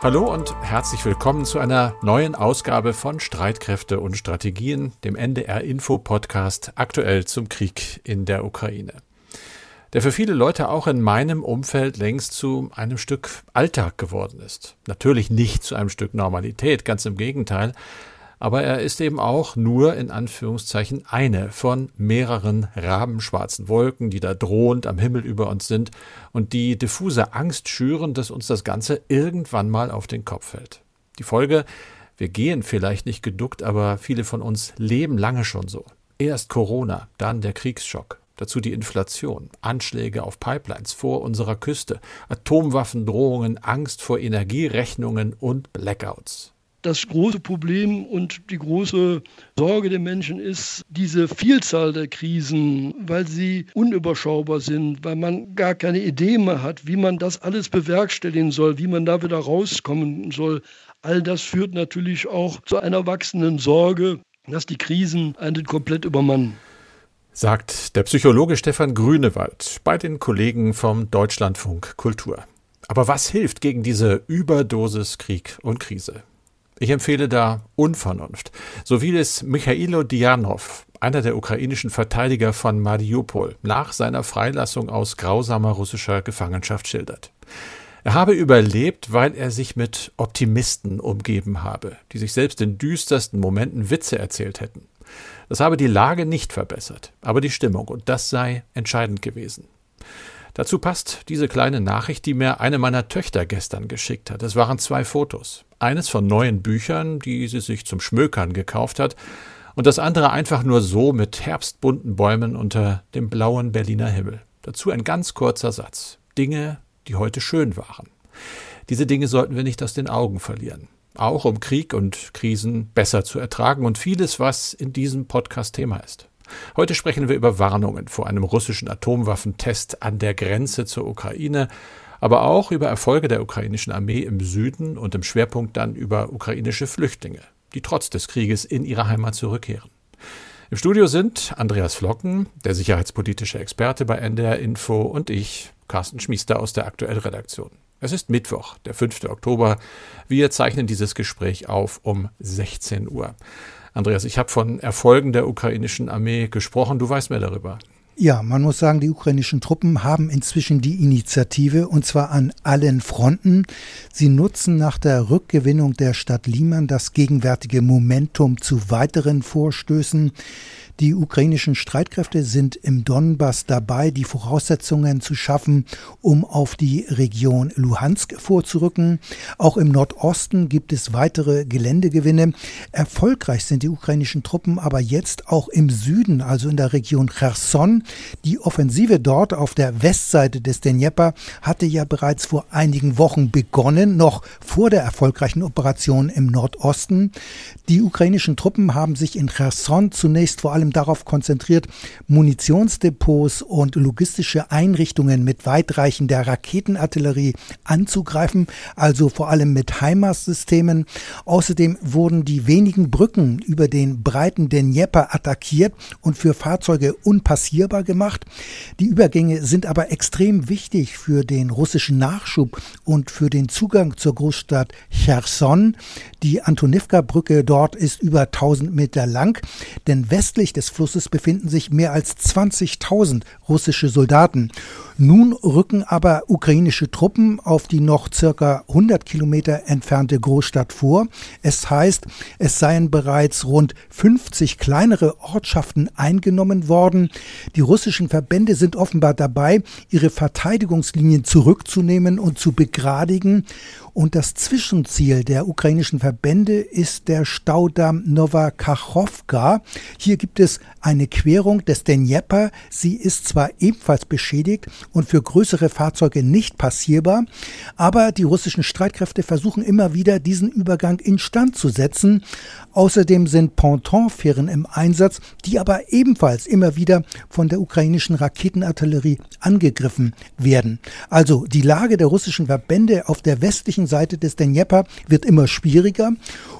Hallo und herzlich willkommen zu einer neuen Ausgabe von Streitkräfte und Strategien, dem NDR Info Podcast aktuell zum Krieg in der Ukraine. Der für viele Leute auch in meinem Umfeld längst zu einem Stück Alltag geworden ist. Natürlich nicht zu einem Stück Normalität, ganz im Gegenteil, aber er ist eben auch nur in Anführungszeichen eine von mehreren rabenschwarzen Wolken, die da drohend am Himmel über uns sind und die diffuse Angst schüren, dass uns das Ganze irgendwann mal auf den Kopf fällt. Die Folge, wir gehen vielleicht nicht geduckt, aber viele von uns leben lange schon so. Erst Corona, dann der Kriegsschock, dazu die Inflation, Anschläge auf Pipelines vor unserer Küste, Atomwaffendrohungen, Angst vor Energierechnungen und Blackouts das große Problem und die große Sorge der Menschen ist diese Vielzahl der Krisen, weil sie unüberschaubar sind, weil man gar keine Idee mehr hat, wie man das alles bewerkstelligen soll, wie man da wieder rauskommen soll. All das führt natürlich auch zu einer wachsenden Sorge, dass die Krisen einen komplett übermannen sagt der Psychologe Stefan Grünewald bei den Kollegen vom Deutschlandfunk Kultur. Aber was hilft gegen diese Überdosis Krieg und Krise? Ich empfehle da Unvernunft, so wie es Michailo Dianov, einer der ukrainischen Verteidiger von Mariupol, nach seiner Freilassung aus grausamer russischer Gefangenschaft schildert. Er habe überlebt, weil er sich mit Optimisten umgeben habe, die sich selbst in düstersten Momenten Witze erzählt hätten. Das habe die Lage nicht verbessert, aber die Stimmung, und das sei entscheidend gewesen. Dazu passt diese kleine Nachricht, die mir eine meiner Töchter gestern geschickt hat. Es waren zwei Fotos. Eines von neuen Büchern, die sie sich zum Schmökern gekauft hat, und das andere einfach nur so mit herbstbunten Bäumen unter dem blauen Berliner Himmel. Dazu ein ganz kurzer Satz. Dinge, die heute schön waren. Diese Dinge sollten wir nicht aus den Augen verlieren. Auch um Krieg und Krisen besser zu ertragen und vieles, was in diesem Podcast Thema ist. Heute sprechen wir über Warnungen vor einem russischen Atomwaffentest an der Grenze zur Ukraine, aber auch über Erfolge der ukrainischen Armee im Süden und im Schwerpunkt dann über ukrainische Flüchtlinge, die trotz des Krieges in ihre Heimat zurückkehren. Im Studio sind Andreas Flocken, der sicherheitspolitische Experte bei NDR Info, und ich, Carsten Schmiester aus der Aktuellredaktion. Es ist Mittwoch, der 5. Oktober. Wir zeichnen dieses Gespräch auf um 16 Uhr. Andreas, ich habe von Erfolgen der ukrainischen Armee gesprochen. Du weißt mehr darüber. Ja, man muss sagen, die ukrainischen Truppen haben inzwischen die Initiative und zwar an allen Fronten. Sie nutzen nach der Rückgewinnung der Stadt Liman das gegenwärtige Momentum zu weiteren Vorstößen. Die ukrainischen Streitkräfte sind im Donbass dabei, die Voraussetzungen zu schaffen, um auf die Region Luhansk vorzurücken. Auch im Nordosten gibt es weitere Geländegewinne. Erfolgreich sind die ukrainischen Truppen aber jetzt auch im Süden, also in der Region Cherson. Die Offensive dort auf der Westseite des Dnjepr hatte ja bereits vor einigen Wochen begonnen, noch vor der erfolgreichen Operation im Nordosten. Die ukrainischen Truppen haben sich in Cherson zunächst vor allem allem darauf konzentriert, Munitionsdepots und logistische Einrichtungen mit weitreichender Raketenartillerie anzugreifen, also vor allem mit HIMARS-Systemen. Außerdem wurden die wenigen Brücken über den breiten Dnjepr attackiert und für Fahrzeuge unpassierbar gemacht. Die Übergänge sind aber extrem wichtig für den russischen Nachschub und für den Zugang zur Großstadt Cherson. Die Antonivka-Brücke dort ist über 1000 Meter lang, denn westlich des Flusses befinden sich mehr als 20.000 russische Soldaten. Nun rücken aber ukrainische Truppen auf die noch circa 100 Kilometer entfernte Großstadt vor. Es heißt, es seien bereits rund 50 kleinere Ortschaften eingenommen worden. Die russischen Verbände sind offenbar dabei, ihre Verteidigungslinien zurückzunehmen und zu begradigen. Und das Zwischenziel der ukrainischen Verbände ist der Staudamm Nova Kachowka. Hier gibt es eine Querung des Dnjepr. Sie ist zwar ebenfalls beschädigt und für größere Fahrzeuge nicht passierbar, aber die russischen Streitkräfte versuchen immer wieder, diesen Übergang instand zu setzen. Außerdem sind Pontonfähren im Einsatz, die aber ebenfalls immer wieder von der ukrainischen Raketenartillerie angegriffen werden. Also die Lage der russischen Verbände auf der westlichen Seite des Dnjepr wird immer schwieriger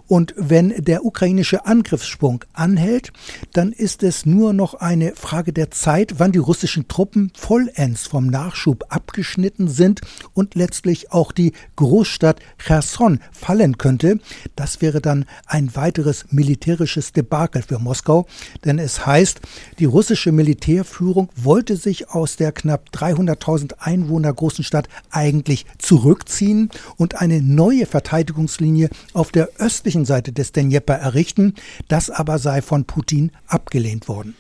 und wenn der ukrainische Angriffssprung anhält, dann ist es nur noch eine Frage der Zeit, wann die russischen Truppen vollends vom Nachschub abgeschnitten sind und letztlich auch die Großstadt Cherson fallen könnte. Das wäre dann ein weiteres militärisches Debakel für Moskau, denn es heißt, die russische Militärführung wollte sich aus der knapp 300.000 Einwohner großen Stadt eigentlich zurückziehen und eine neue Verteidigungslinie auf der östlichen Seite des Dnjepr errichten. Das aber sei von Putin abgelehnt worden.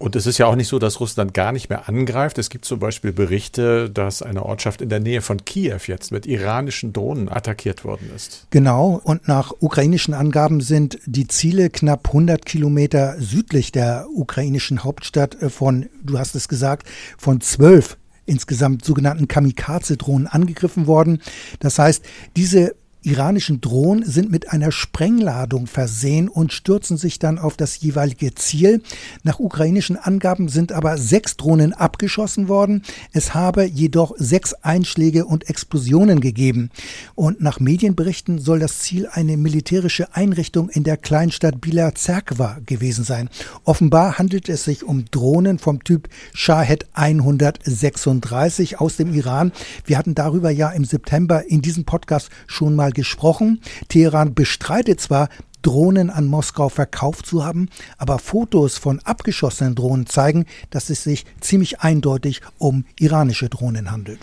Und es ist ja auch nicht so, dass Russland gar nicht mehr angreift. Es gibt zum Beispiel Berichte, dass eine Ortschaft in der Nähe von Kiew jetzt mit iranischen Drohnen attackiert worden ist. Genau. Und nach ukrainischen Angaben sind die Ziele knapp 100 Kilometer südlich der ukrainischen Hauptstadt äh, von, du hast es gesagt, von zwölf insgesamt sogenannten Kamikaze-Drohnen angegriffen worden. Das heißt, diese iranischen Drohnen sind mit einer Sprengladung versehen und stürzen sich dann auf das jeweilige Ziel. Nach ukrainischen Angaben sind aber sechs Drohnen abgeschossen worden. Es habe jedoch sechs Einschläge und Explosionen gegeben. Und nach Medienberichten soll das Ziel eine militärische Einrichtung in der Kleinstadt Bila Zerkwa gewesen sein. Offenbar handelt es sich um Drohnen vom Typ Shahed 136 aus dem Iran. Wir hatten darüber ja im September in diesem Podcast schon mal mal gesprochen. Teheran bestreitet zwar, Drohnen an Moskau verkauft zu haben, aber Fotos von abgeschossenen Drohnen zeigen, dass es sich ziemlich eindeutig um iranische Drohnen handelt.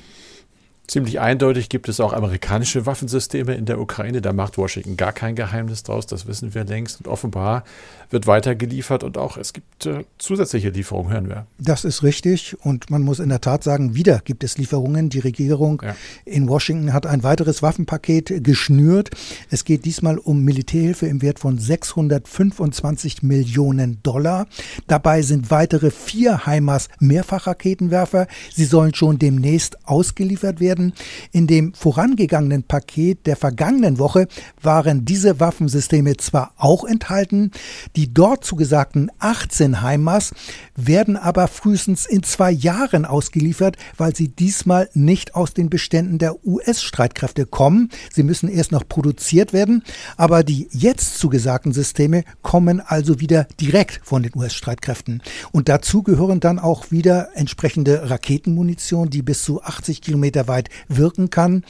Ziemlich eindeutig gibt es auch amerikanische Waffensysteme in der Ukraine. Da macht Washington gar kein Geheimnis draus, das wissen wir längst. Und offenbar wird weiter geliefert und auch es gibt äh, zusätzliche Lieferungen, hören wir. Das ist richtig und man muss in der Tat sagen, wieder gibt es Lieferungen. Die Regierung ja. in Washington hat ein weiteres Waffenpaket geschnürt. Es geht diesmal um Militärhilfe im Wert von 625 Millionen Dollar. Dabei sind weitere vier HIMARS Mehrfachraketenwerfer. Sie sollen schon demnächst ausgeliefert werden werden. In dem vorangegangenen Paket der vergangenen Woche waren diese Waffensysteme zwar auch enthalten, die dort zugesagten 18 HIMARS werden aber frühestens in zwei Jahren ausgeliefert, weil sie diesmal nicht aus den Beständen der US-Streitkräfte kommen. Sie müssen erst noch produziert werden, aber die jetzt zugesagten Systeme kommen also wieder direkt von den US-Streitkräften. Und dazu gehören dann auch wieder entsprechende Raketenmunition, die bis zu 80 Kilometer weit wirken kann.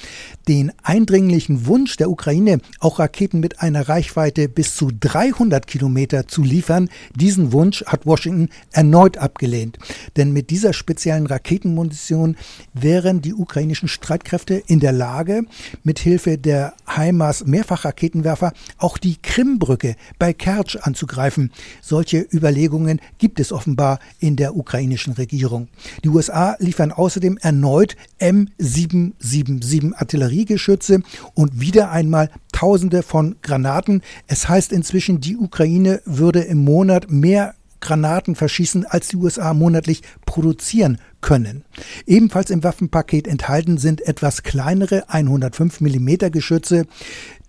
Den eindringlichen Wunsch der Ukraine, auch Raketen mit einer Reichweite bis zu 300 Kilometer zu liefern, diesen Wunsch hat Washington erneut abgelehnt. Denn mit dieser speziellen Raketenmunition wären die ukrainischen Streitkräfte in der Lage, mit Hilfe der HIMARS Mehrfachraketenwerfer auch die Krimbrücke bei Kertsch anzugreifen. Solche Überlegungen gibt es offenbar in der ukrainischen Regierung. Die USA liefern außerdem erneut M7 777 Artilleriegeschütze und wieder einmal Tausende von Granaten. Es heißt inzwischen, die Ukraine würde im Monat mehr Granaten verschießen, als die USA monatlich produzieren können. Ebenfalls im Waffenpaket enthalten sind etwas kleinere 105 mm Geschütze,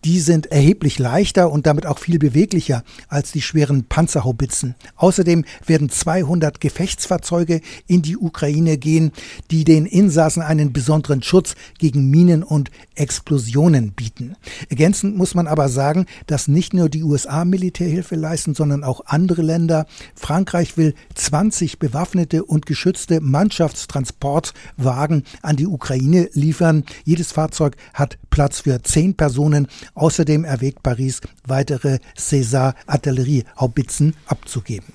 die sind erheblich leichter und damit auch viel beweglicher als die schweren Panzerhaubitzen. Außerdem werden 200 Gefechtsfahrzeuge in die Ukraine gehen, die den Insassen einen besonderen Schutz gegen Minen und Explosionen bieten. Ergänzend muss man aber sagen, dass nicht nur die USA Militärhilfe leisten, sondern auch andere Länder. Frankreich will 20 bewaffnete und geschützte Mannschaftstransportwagen an die Ukraine liefern. Jedes Fahrzeug hat Platz für zehn Personen Außerdem erwägt Paris, weitere César-Artillerie-Haubitzen abzugeben.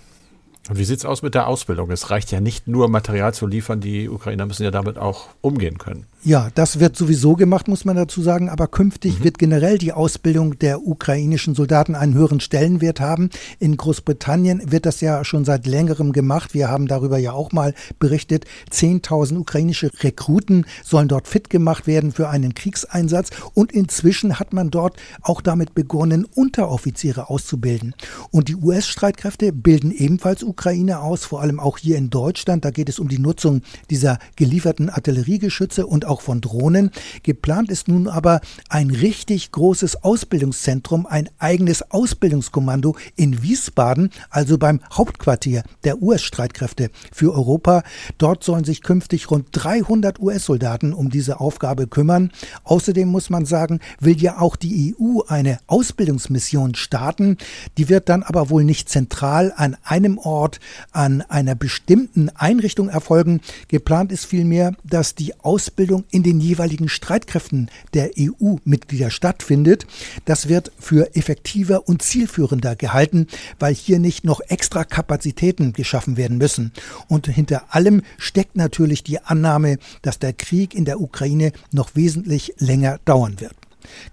Und wie sieht es aus mit der Ausbildung? Es reicht ja nicht nur Material zu liefern, die Ukrainer müssen ja damit auch umgehen können. Ja, das wird sowieso gemacht, muss man dazu sagen. Aber künftig mhm. wird generell die Ausbildung der ukrainischen Soldaten einen höheren Stellenwert haben. In Großbritannien wird das ja schon seit längerem gemacht. Wir haben darüber ja auch mal berichtet. 10.000 ukrainische Rekruten sollen dort fit gemacht werden für einen Kriegseinsatz. Und inzwischen hat man dort auch damit begonnen, Unteroffiziere auszubilden. Und die US-Streitkräfte bilden ebenfalls Ukraine aus, vor allem auch hier in Deutschland. Da geht es um die Nutzung dieser gelieferten Artilleriegeschütze und auch von Drohnen. Geplant ist nun aber ein richtig großes Ausbildungszentrum, ein eigenes Ausbildungskommando in Wiesbaden, also beim Hauptquartier der US-Streitkräfte für Europa. Dort sollen sich künftig rund 300 US-Soldaten um diese Aufgabe kümmern. Außerdem muss man sagen, will ja auch die EU eine Ausbildungsmission starten. Die wird dann aber wohl nicht zentral an einem Ort, an einer bestimmten Einrichtung erfolgen. Geplant ist vielmehr, dass die Ausbildung in den jeweiligen Streitkräften der EU-Mitglieder stattfindet. Das wird für effektiver und zielführender gehalten, weil hier nicht noch extra Kapazitäten geschaffen werden müssen. Und hinter allem steckt natürlich die Annahme, dass der Krieg in der Ukraine noch wesentlich länger dauern wird.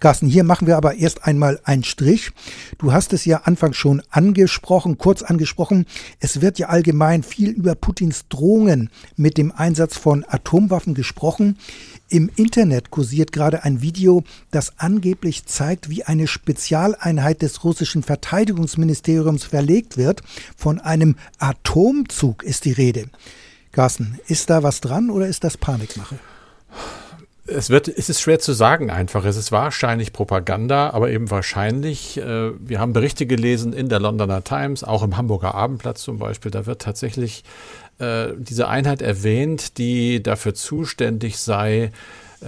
Carsten, hier machen wir aber erst einmal einen Strich. Du hast es ja anfangs schon angesprochen, kurz angesprochen. Es wird ja allgemein viel über Putins Drohungen mit dem Einsatz von Atomwaffen gesprochen. Im Internet kursiert gerade ein Video, das angeblich zeigt, wie eine Spezialeinheit des russischen Verteidigungsministeriums verlegt wird. Von einem Atomzug ist die Rede. Carsten, ist da was dran oder ist das Panikmache? Es wird, es ist schwer zu sagen einfach. Es ist wahrscheinlich Propaganda, aber eben wahrscheinlich. Äh, wir haben Berichte gelesen in der Londoner Times, auch im Hamburger Abendblatt zum Beispiel. Da wird tatsächlich äh, diese Einheit erwähnt, die dafür zuständig sei,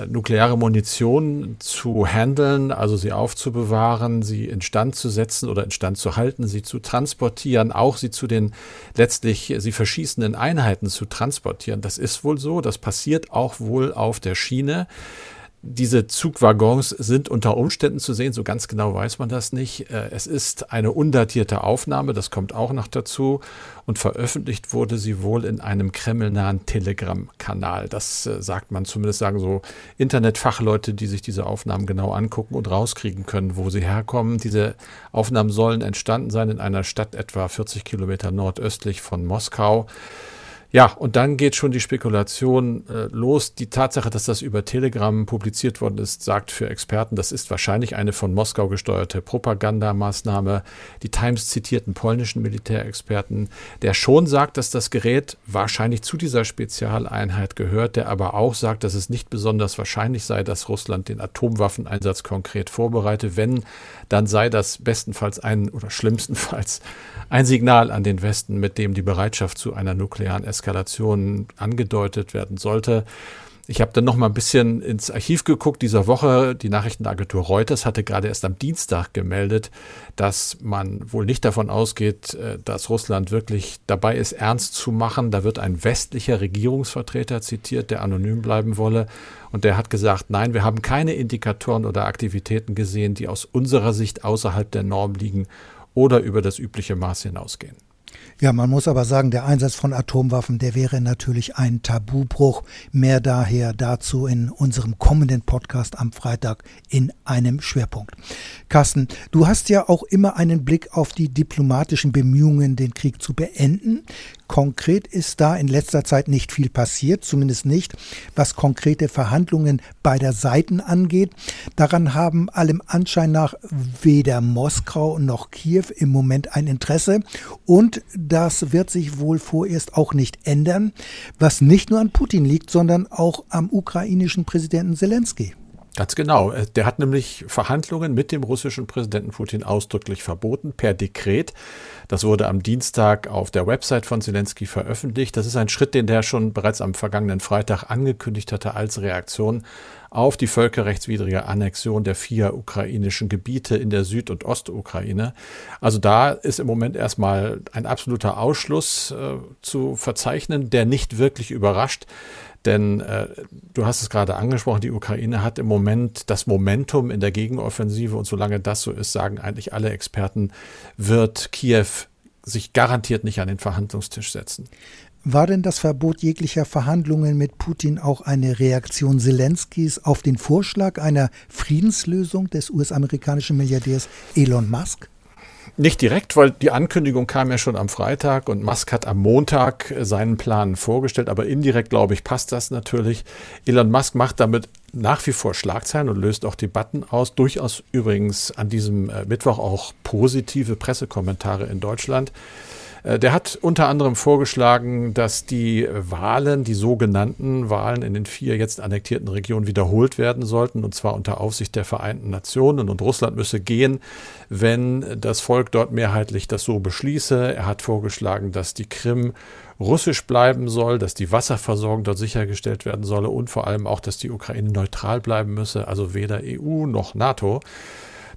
nukleare Munition zu handeln, also sie aufzubewahren, sie instand zu setzen oder instand zu halten, sie zu transportieren, auch sie zu den letztlich sie verschießenden Einheiten zu transportieren. Das ist wohl so, das passiert auch wohl auf der Schiene. Diese Zugwaggons sind unter Umständen zu sehen, so ganz genau weiß man das nicht. Äh, es ist eine undatierte Aufnahme, das kommt auch noch dazu. Und veröffentlicht wurde sie wohl in einem kremlnahen Telegram-Kanal. Das äh, sagt man zumindest, sagen so Internetfachleute, die sich diese Aufnahmen genau angucken und rauskriegen können, wo sie herkommen. Diese Aufnahmen sollen entstanden sein in einer Stadt etwa 40 Kilometer nordöstlich von Moskau. Ja, und dann geht schon die Spekulation äh, los. Die Tatsache, dass das über Telegram publiziert worden ist, sagt für Experten, das ist wahrscheinlich eine von Moskau gesteuerte Propagandamaßnahme. Die Times zitierten polnischen Militärexperten, der schon sagt, dass das Gerät wahrscheinlich zu dieser Spezialeinheit gehört, der aber auch sagt, dass es nicht besonders wahrscheinlich sei, dass Russland den Atomwaffeneinsatz konkret vorbereite. Wenn, dann sei das bestenfalls ein oder schlimmstenfalls ein Signal an den Westen, mit dem die Bereitschaft zu einer nuklearen angedeutet werden sollte. Ich habe dann noch mal ein bisschen ins Archiv geguckt dieser Woche. Die Nachrichtenagentur Reuters hatte gerade erst am Dienstag gemeldet, dass man wohl nicht davon ausgeht, äh, dass Russland wirklich dabei ist, ernst zu machen. Da wird ein westlicher Regierungsvertreter zitiert, der anonym bleiben wolle. Und der hat gesagt, nein, wir haben keine Indikatoren oder Aktivitäten gesehen, die aus unserer Sicht außerhalb der Norm liegen oder über das übliche Maß hinausgehen. Ja, man muss aber sagen, der Einsatz von Atomwaffen, der wäre natürlich ein Tabubruch. Mehr daher dazu in unserem kommenden Podcast am Freitag in einem Schwerpunkt. Carsten, du hast ja auch immer einen Blick auf die diplomatischen Bemühungen, den Krieg zu beenden. Konkret ist da in letzter Zeit nicht viel passiert, zumindest nicht, was konkrete Verhandlungen beider Seiten angeht. Daran haben allem Anschein nach weder Moskau noch Kiew im Moment ein Interesse und das wird sich wohl vorerst auch nicht ändern, was nicht nur an Putin liegt, sondern auch am ukrainischen Präsidenten Zelensky. Ganz genau. Äh, der hat nämlich Verhandlungen mit dem russischen Präsidenten Putin ausdrücklich verboten, per Dekret. Das wurde am Dienstag auf der Website von Zelensky veröffentlicht. Das ist ein Schritt, den der schon bereits am vergangenen Freitag angekündigt hatte als Reaktion auf die völkerrechtswidrige Annexion der vier ukrainischen Gebiete in der Süd- und Ostukraine. Also da ist im Moment erstmal ein absoluter Ausschluss äh, zu verzeichnen, der nicht wirklich überrascht. Denn äh, du hast es gerade angesprochen, die Ukraine hat im Moment das Momentum in der Gegenoffensive und solange das so ist, sagen eigentlich alle Experten, wird Kiew sich garantiert nicht an den Verhandlungstisch setzen. War denn das Verbot jeglicher Verhandlungen mit Putin auch eine Reaktion Zelenskys auf den Vorschlag einer Friedenslösung des US-amerikanischen Milliardärs Elon Musk? Nicht direkt, weil die Ankündigung kam ja schon am Freitag und Musk hat am Montag äh, seinen Plan vorgestellt, aber indirekt, glaube ich, passt das natürlich. Elon Musk macht damit nach wie vor Schlagzeilen und löst auch Debatten aus. Durchaus übrigens an diesem äh, Mittwoch auch positive Pressekommentare in Deutschland. Äh, der hat unter anderem vorgeschlagen, dass die Wahlen, die sogenannten Wahlen in den vier jetzt annektierten Regionen wiederholt werden sollten, und zwar unter Aufsicht der Vereinten Nationen. Und Russland müsse gehen, wenn das Volk dort mehrheitlich das so beschließe. Er hat vorgeschlagen, dass die Krim russisch bleiben soll, dass die Wasserversorgung dort sichergestellt werden solle und vor allem auch, dass die Ukraine neutral bleiben müsse, also weder EU noch NATO.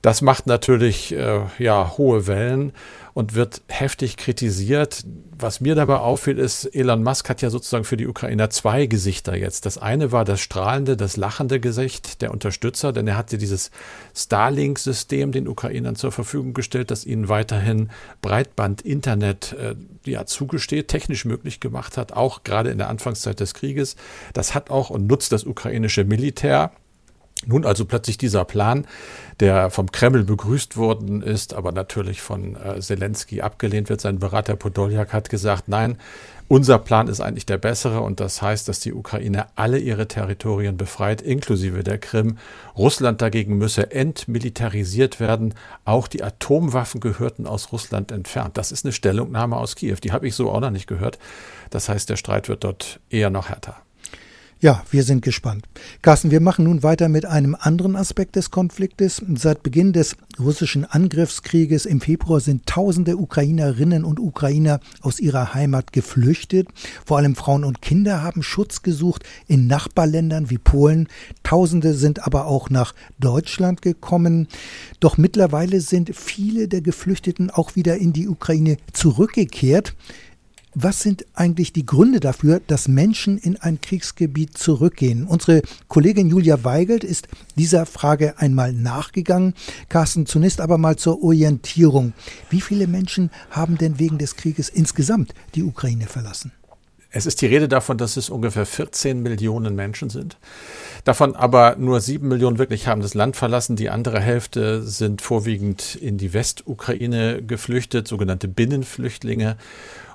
Das macht natürlich äh, ja hohe Wellen und wird heftig kritisiert. Was mir dabei auffällt, ist, Elon Musk hat ja sozusagen für die Ukrainer zwei Gesichter jetzt. Das eine war das strahlende, das lachende Gesicht der Unterstützer, denn er hatte dieses Starlink-System den Ukrainern zur Verfügung gestellt, das ihnen weiterhin Breitband-Internet äh, ja, zugesteht, technisch möglich gemacht hat, auch gerade in der Anfangszeit des Krieges. Das hat auch und nutzt das ukrainische Militär. Nun also plötzlich dieser Plan, der vom Kreml begrüßt worden ist, aber natürlich von äh, Zelensky abgelehnt wird. Sein Berater Podoljak hat gesagt, nein, unser Plan ist eigentlich der bessere und das heißt, dass die Ukraine alle ihre Territorien befreit, inklusive der Krim. Russland dagegen müsse entmilitarisiert werden. Auch die Atomwaffen gehörten aus Russland entfernt. Das ist eine Stellungnahme aus Kiew. Die habe ich so auch noch nicht gehört. Das heißt, der Streit wird dort eher noch härter. Ja, wir sind gespannt. Carsten, wir machen nun weiter mit einem anderen Aspekt des Konfliktes. Seit Beginn des russischen Angriffskrieges im Februar sind tausende Ukrainerinnen und Ukrainer aus ihrer Heimat geflüchtet. Vor allem Frauen und Kinder haben Schutz gesucht in Nachbarländern wie Polen. Tausende sind aber auch nach Deutschland gekommen. Doch mittlerweile sind viele der Geflüchteten auch wieder in die Ukraine zurückgekehrt. Was sind eigentlich die Gründe dafür, dass Menschen in ein Kriegsgebiet zurückgehen? Unsere Kollegin Julia Weigelt ist dieser Frage einmal nachgegangen. Carsten, zunächst aber mal zur Orientierung. Wie viele Menschen haben denn wegen des Krieges insgesamt die Ukraine verlassen? Es ist die Rede davon, dass es ungefähr 14 Millionen Menschen sind. Davon aber nur sieben Millionen wirklich haben das Land verlassen. Die andere Hälfte sind vorwiegend in die Westukraine geflüchtet, sogenannte Binnenflüchtlinge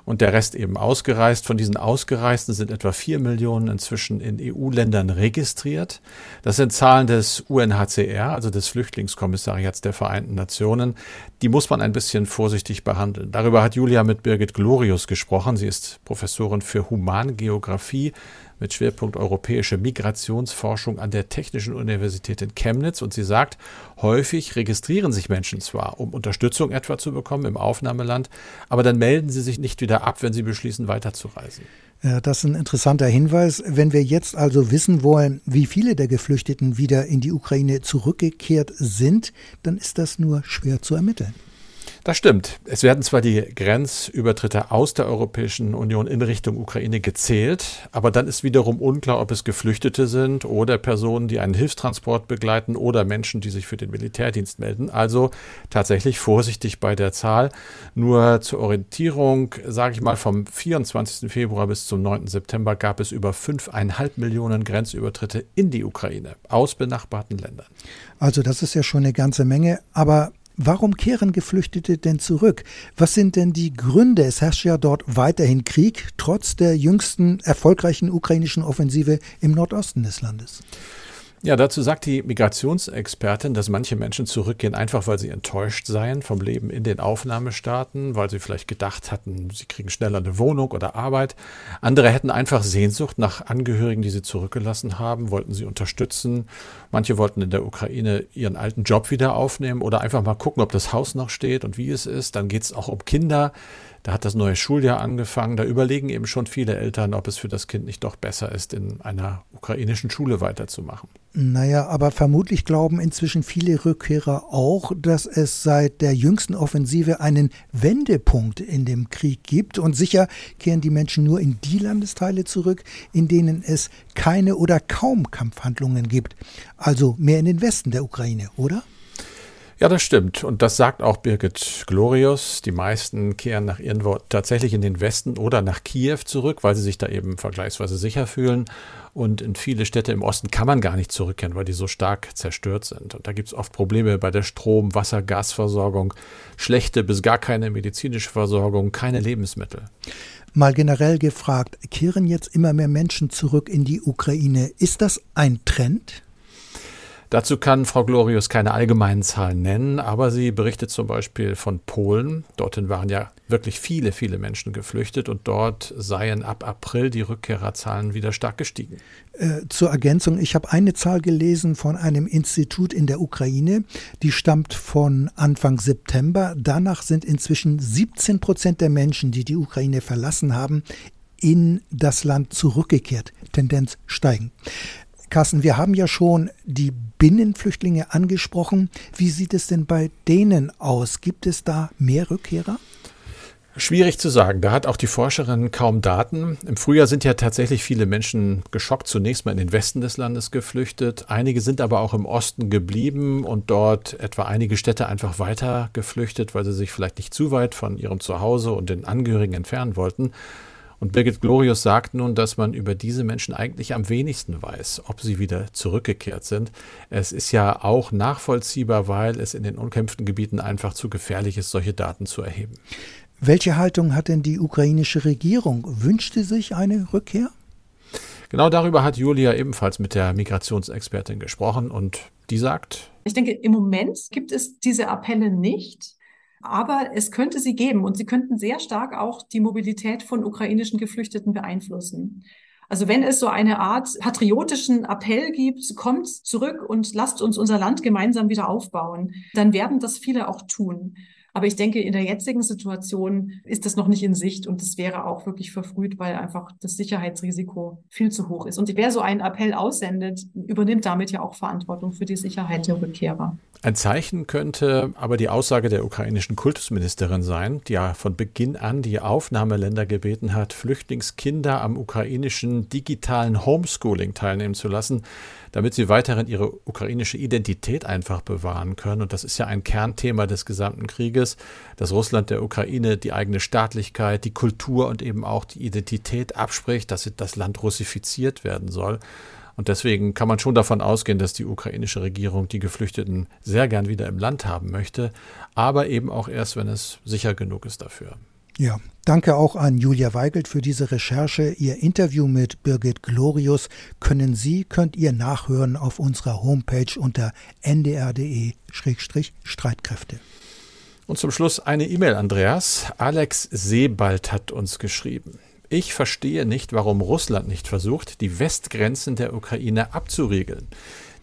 und der Rest eben ausgereist. Von diesen Ausgereisten sind etwa vier Millionen inzwischen in EU-Ländern registriert. Das sind Zahlen des UNHCR, also des Flüchtlingskommissariats der Vereinten Nationen. Die muss man ein bisschen vorsichtig behandeln. Darüber hat Julia mit Birgit Glorius gesprochen. Sie ist Professorin für Humangeographie mit Schwerpunkt europäische Migrationsforschung an der Technischen Universität in Chemnitz und sie sagt, häufig registrieren sich Menschen zwar, um Unterstützung etwa zu bekommen im Aufnahmeland, aber dann melden sie sich nicht wieder ab, wenn sie beschließen, weiterzureisen. Das ist ein interessanter Hinweis. Wenn wir jetzt also wissen wollen, wie viele der Geflüchteten wieder in die Ukraine zurückgekehrt sind, dann ist das nur schwer zu ermitteln. Das stimmt. Es werden zwar die Grenzübertritte aus der Europäischen Union in Richtung Ukraine gezählt, aber dann ist wiederum unklar, ob es Geflüchtete sind oder Personen, die einen Hilfstransport begleiten oder Menschen, die sich für den Militärdienst melden. Also tatsächlich vorsichtig bei der Zahl. Nur zur Orientierung, sage ich mal, vom 24. Februar bis zum 9. September gab es über 5,5 Millionen Grenzübertritte in die Ukraine aus benachbarten Ländern. Also das ist ja schon eine ganze Menge, aber Warum kehren Geflüchtete denn zurück? Was sind denn die Gründe? Es herrscht ja dort weiterhin Krieg, trotz der jüngsten erfolgreichen ukrainischen Offensive im Nordosten des Landes. Ja, dazu sagt die Migrationsexpertin, dass manche Menschen zurückgehen, einfach weil sie enttäuscht seien vom Leben in den Aufnahmestaaten, weil sie vielleicht gedacht hatten, sie kriegen schneller eine Wohnung oder Arbeit. Andere hätten einfach Sehnsucht nach Angehörigen, die sie zurückgelassen haben, wollten sie unterstützen. Manche wollten in der Ukraine ihren alten Job wieder aufnehmen oder einfach mal gucken, ob das Haus noch steht und wie es ist. Dann geht es auch um Kinder da hat das neue Schuljahr angefangen. Da überlegen eben schon viele Eltern, ob es für das Kind nicht doch besser ist, in einer ukrainischen Schule weiterzumachen. Naja, aber vermutlich glauben inzwischen viele Rückkehrer auch, dass es seit der jüngsten Offensive einen Wendepunkt in dem Krieg gibt. Und sicher kehren die Menschen nur in die Landesteile zurück, in denen es keine oder kaum Kampfhandlungen gibt. Also mehr in den Westen der Ukraine, oder? Ja, das stimmt. Und das sagt auch Birgit Glorius. Die meisten kehren nach ihren Worten tatsächlich in den Westen oder nach Kiew zurück, weil sie sich da eben vergleichsweise sicher fühlen. Und in viele Städte im Osten kann man gar nicht zurückkehren, weil die so stark zerstört sind. Und da gibt es oft Probleme bei der Strom-, Wasser-, Gasversorgung, schlechte bis gar keine medizinische Versorgung, keine Lebensmittel. Mal generell gefragt, kehren jetzt immer mehr Menschen zurück in die Ukraine. Ist das ein Trend? Dazu kann Frau Glorius keine allgemeinen Zahlen nennen, aber sie berichtet zum Beispiel von Polen. Dorthin waren ja wirklich viele, viele Menschen geflüchtet und dort seien ab April die Rückkehrerzahlen wieder stark gestiegen. Äh, zur Ergänzung, ich habe eine Zahl gelesen von einem Institut in der Ukraine, die stammt von Anfang September. Danach sind inzwischen 17 Prozent der Menschen, die die Ukraine verlassen haben, in das Land zurückgekehrt. Tendenz steigen. Carsten, wir haben ja schon die Binnenflüchtlinge angesprochen. Wie sieht es denn bei denen aus? Gibt es da mehr Rückkehrer? Schwierig zu sagen. Da hat auch die Forscherin kaum Daten. Im Frühjahr sind ja tatsächlich viele Menschen geschockt zunächst mal in den Westen des Landes geflüchtet. Einige sind aber auch im Osten geblieben und dort etwa einige Städte einfach weiter geflüchtet, weil sie sich vielleicht nicht zu weit von ihrem Zuhause und den Angehörigen entfernen wollten. Und Birgit Glorius sagt nun, dass man über diese Menschen eigentlich am wenigsten weiß, ob sie wieder zurückgekehrt sind. Es ist ja auch nachvollziehbar, weil es in den umkämpften Gebieten einfach zu gefährlich ist, solche Daten zu erheben. Welche Haltung hat denn die ukrainische Regierung? Wünschte sich eine Rückkehr? Genau darüber hat Julia ebenfalls mit der Migrationsexpertin gesprochen und die sagt, ich denke, im Moment gibt es diese Appelle nicht. Aber es könnte sie geben und sie könnten sehr stark auch die Mobilität von ukrainischen Geflüchteten beeinflussen. Also wenn es so eine Art patriotischen Appell gibt, kommt zurück und lasst uns unser Land gemeinsam wieder aufbauen, dann werden das viele auch tun. Aber ich denke, in der jetzigen Situation ist das noch nicht in Sicht und das wäre auch wirklich verfrüht, weil einfach das Sicherheitsrisiko viel zu hoch ist. Und wer so einen Appell aussendet, übernimmt damit ja auch Verantwortung für die Sicherheit der Rückkehrer. Ein Zeichen könnte aber die Aussage der ukrainischen Kultusministerin sein, die ja von Beginn an die Aufnahmeländer gebeten hat, Flüchtlingskinder am ukrainischen digitalen Homeschooling teilnehmen zu lassen, damit sie weiterhin ihre ukrainische Identität einfach bewahren können. Und das ist ja ein Kernthema des gesamten Krieges, dass Russland der Ukraine die eigene Staatlichkeit, die Kultur und eben auch die Identität abspricht, dass das Land russifiziert werden soll. Und deswegen kann man schon davon ausgehen, dass die ukrainische Regierung die Geflüchteten sehr gern wieder im Land haben möchte, aber eben auch erst, wenn es sicher genug ist dafür. Ja, danke auch an Julia Weigelt für diese Recherche. Ihr Interview mit Birgit Glorius können Sie, könnt ihr nachhören auf unserer Homepage unter ndr.de-streitkräfte. Und zum Schluss eine E-Mail, Andreas. Alex Sebald hat uns geschrieben. Ich verstehe nicht, warum Russland nicht versucht, die Westgrenzen der Ukraine abzuriegeln.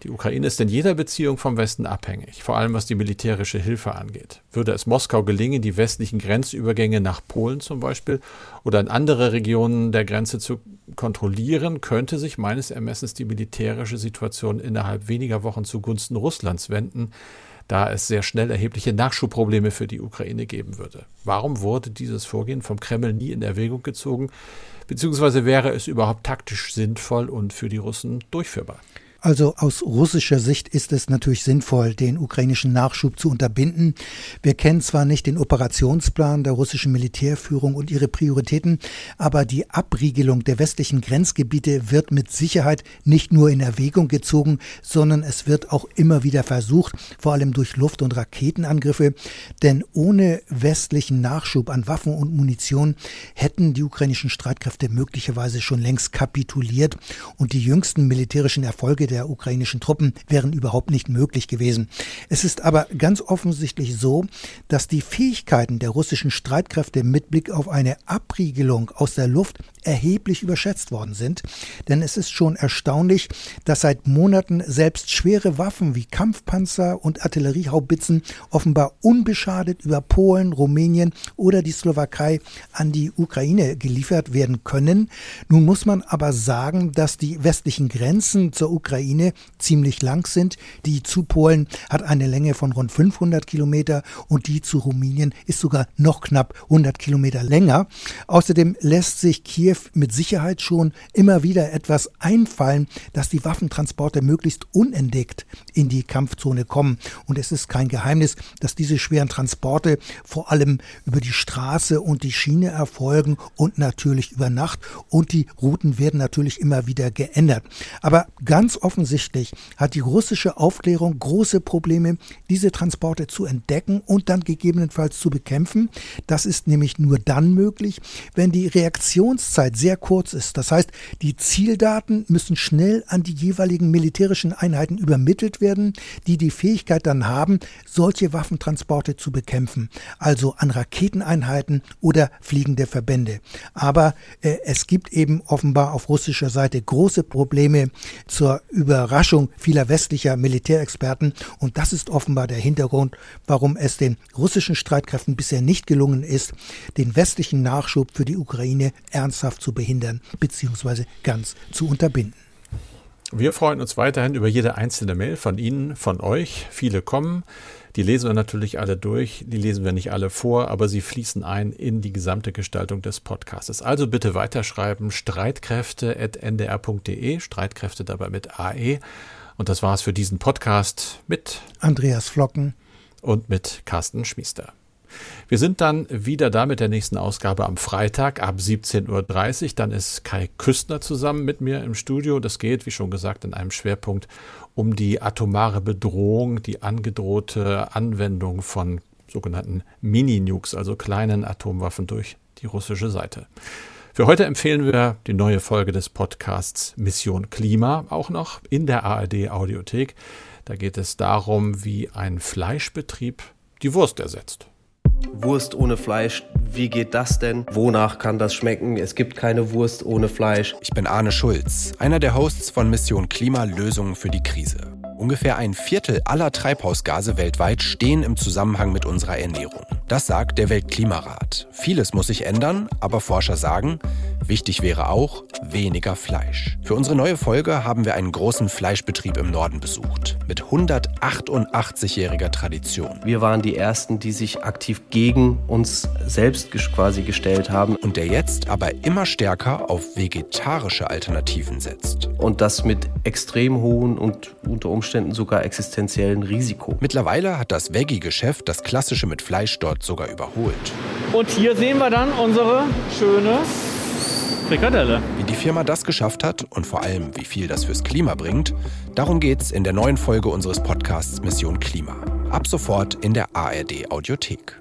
Die Ukraine ist in jeder Beziehung vom Westen abhängig, vor allem was die militärische Hilfe angeht. Würde es Moskau gelingen, die westlichen Grenzübergänge nach Polen zum Beispiel oder in andere Regionen der Grenze zu kontrollieren, könnte sich meines Ermessens die militärische Situation innerhalb weniger Wochen zugunsten Russlands wenden da es sehr schnell erhebliche Nachschubprobleme für die Ukraine geben würde. Warum wurde dieses Vorgehen vom Kreml nie in Erwägung gezogen, beziehungsweise wäre es überhaupt taktisch sinnvoll und für die Russen durchführbar? Also aus russischer Sicht ist es natürlich sinnvoll, den ukrainischen Nachschub zu unterbinden. Wir kennen zwar nicht den Operationsplan der russischen Militärführung und ihre Prioritäten, aber die Abriegelung der westlichen Grenzgebiete wird mit Sicherheit nicht nur in Erwägung gezogen, sondern es wird auch immer wieder versucht, vor allem durch Luft- und Raketenangriffe. Denn ohne westlichen Nachschub an Waffen und Munition hätten die ukrainischen Streitkräfte möglicherweise schon längst kapituliert und die jüngsten militärischen Erfolge der ukrainischen Truppen wären überhaupt nicht möglich gewesen. Es ist aber ganz offensichtlich so, dass die Fähigkeiten der russischen Streitkräfte mit Blick auf eine Abriegelung aus der Luft erheblich überschätzt worden sind. Denn es ist schon erstaunlich, dass seit Monaten selbst schwere Waffen wie Kampfpanzer und Artilleriehaubitzen offenbar unbeschadet über Polen, Rumänien oder die Slowakei an die Ukraine geliefert werden können. Nun muss man aber sagen, dass die westlichen Grenzen zur Ukraine ziemlich lang sind. Die zu Polen hat eine Länge von rund 500 Kilometer und die zu Rumänien ist sogar noch knapp 100 Kilometer länger. Außerdem lässt sich Kiew mit Sicherheit schon immer wieder etwas einfallen, dass die Waffentransporte möglichst unentdeckt in die Kampfzone kommen. Und es ist kein Geheimnis, dass diese schweren Transporte vor allem über die Straße und die Schiene erfolgen und natürlich über Nacht. Und die Routen werden natürlich immer wieder geändert. Aber ganz offensichtlich hat die russische Aufklärung große Probleme, diese Transporte zu entdecken und dann gegebenenfalls zu bekämpfen. Das ist nämlich nur dann möglich, wenn die Reaktionszeit sehr kurz ist. Das heißt, die Zieldaten müssen schnell an die jeweiligen militärischen Einheiten übermittelt werden, die die Fähigkeit dann haben, solche Waffentransporte zu bekämpfen, also an Raketeneinheiten oder fliegende Verbände. Aber äh, es gibt eben offenbar auf russischer Seite große Probleme zur Überraschung vieler westlicher Militärexperten und das ist offenbar der Hintergrund, warum es den russischen Streitkräften bisher nicht gelungen ist, den westlichen Nachschub für die Ukraine ernsthaft zu behindern bzw. ganz zu unterbinden. Wir freuen uns weiterhin über jede einzelne Mail von Ihnen, von euch. Viele kommen. Die lesen wir natürlich alle durch. Die lesen wir nicht alle vor, aber sie fließen ein in die gesamte Gestaltung des Podcasts. Also bitte weiterschreiben streitkräfte.ndr.de, Streitkräfte dabei mit AE. Und das war's für diesen Podcast mit Andreas Flocken und mit Carsten Schmiester. Wir sind dann wieder da mit der nächsten Ausgabe am Freitag ab 17.30 Uhr. Dann ist Kai Küstner zusammen mit mir im Studio. Das geht, wie schon gesagt, in einem Schwerpunkt um die atomare Bedrohung, die angedrohte Anwendung von sogenannten Mini-Nukes, also kleinen Atomwaffen durch die russische Seite. Für heute empfehlen wir die neue Folge des Podcasts Mission Klima auch noch in der ARD Audiothek. Da geht es darum, wie ein Fleischbetrieb die Wurst ersetzt. Wurst ohne Fleisch, wie geht das denn? Wonach kann das schmecken? Es gibt keine Wurst ohne Fleisch. Ich bin Arne Schulz, einer der Hosts von Mission Klima Lösungen für die Krise. Ungefähr ein Viertel aller Treibhausgase weltweit stehen im Zusammenhang mit unserer Ernährung. Das sagt der Weltklimarat. Vieles muss sich ändern, aber Forscher sagen, wichtig wäre auch weniger Fleisch. Für unsere neue Folge haben wir einen großen Fleischbetrieb im Norden besucht, mit 188-jähriger Tradition. Wir waren die Ersten, die sich aktiv gegen uns selbst quasi gestellt haben. Und der jetzt aber immer stärker auf vegetarische Alternativen setzt. Und das mit extrem hohen und unter Umständen sogar existenziellen Risiko. Mittlerweile hat das Veggie-Geschäft das klassische mit Fleisch dort sogar überholt. Und hier sehen wir dann unsere schöne Frikadelle. Wie die Firma das geschafft hat und vor allem, wie viel das fürs Klima bringt, darum geht's in der neuen Folge unseres Podcasts Mission Klima. Ab sofort in der ARD Audiothek.